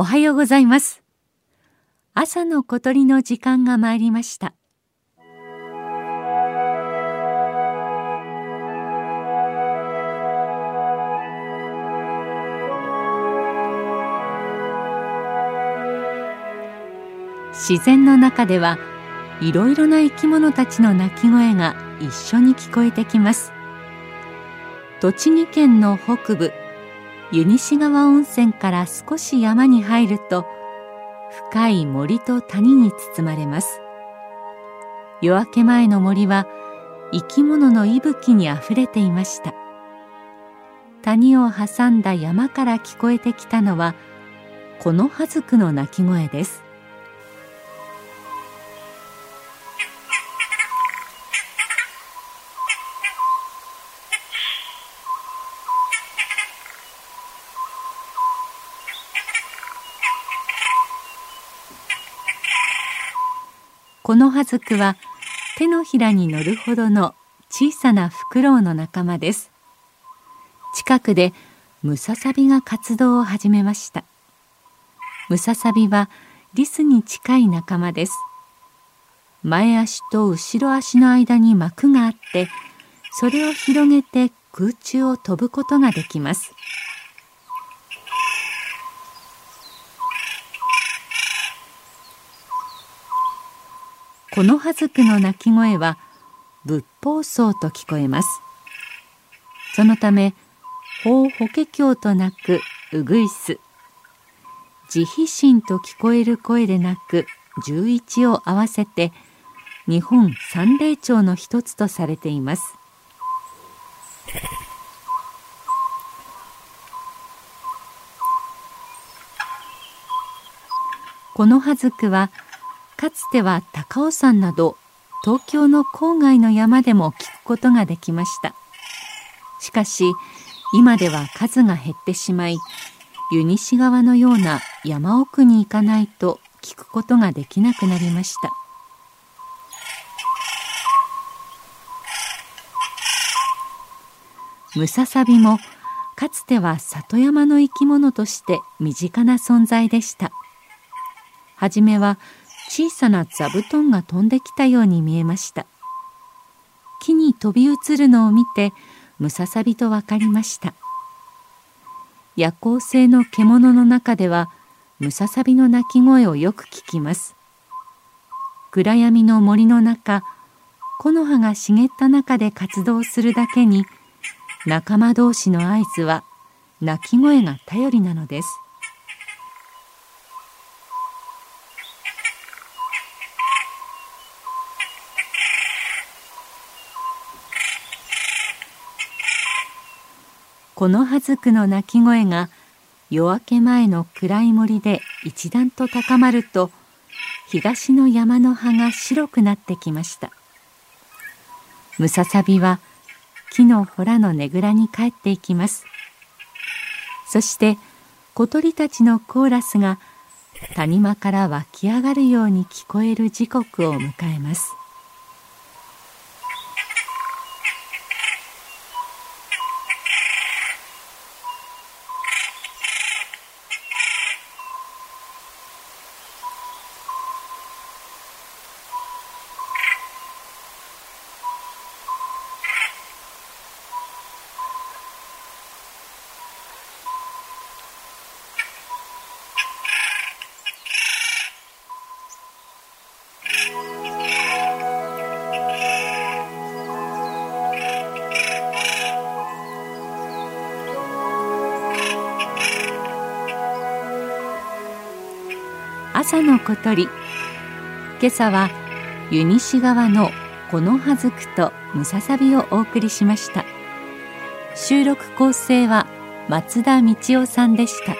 おはようございます。朝の小鳥の時間が参りました。自然の中ではいろいろな生き物たちの鳴き声が一緒に聞こえてきます。栃木県の北部湯西川温泉から少し山に入ると深い森と谷に包まれます。夜明け前の森は生き物の息吹にあふれていました。谷を挟んだ山から聞こえてきたのはこの葉ずくの鳴き声です。この葉ずくは手のひらに乗るほどの小さなフクロウの仲間です。近くでムササビが活動を始めました。ムササビはリスに近い仲間です。前足と後ろ足の間に膜があってそれを広げて空中を飛ぶことができます。この葉ずくの鳴き声は仏法僧と聞こえます。そのため法法華経と鳴くうぐいす。慈悲心と聞こえる声で鳴く十一を合わせて日本三霊長の一つとされています。この葉ずくはかつては高尾山など東京の郊外の山でも聞くことができました。しかし今では数が減ってしまい湯西川のような山奥に行かないと聞くことができなくなりました。ムササビもかつては里山の生き物として身近な存在でした。はじめは小さな座布団が飛んできたように見えました。木に飛び移るのを見てムササビと分かりました。夜行性の獣の中ではムササビの鳴き声をよく聞きます。暗闇の森の中木の葉が茂った中で活動するだけに仲間同士の合図は鳴き声が頼りなのです。この葉ずくの鳴き声が夜明け前の暗い森で一段と高まると東の山の葉が白くなってきました。ムササビは木のほらのねぐらに帰っていきます。そして小鳥たちのコーラスが谷間から湧き上がるように聞こえる時刻を迎えます。朝の小鳥。今朝は湯西川のこの葉ずくとムササビをお送りしました。収録構成は松田道夫さんでした。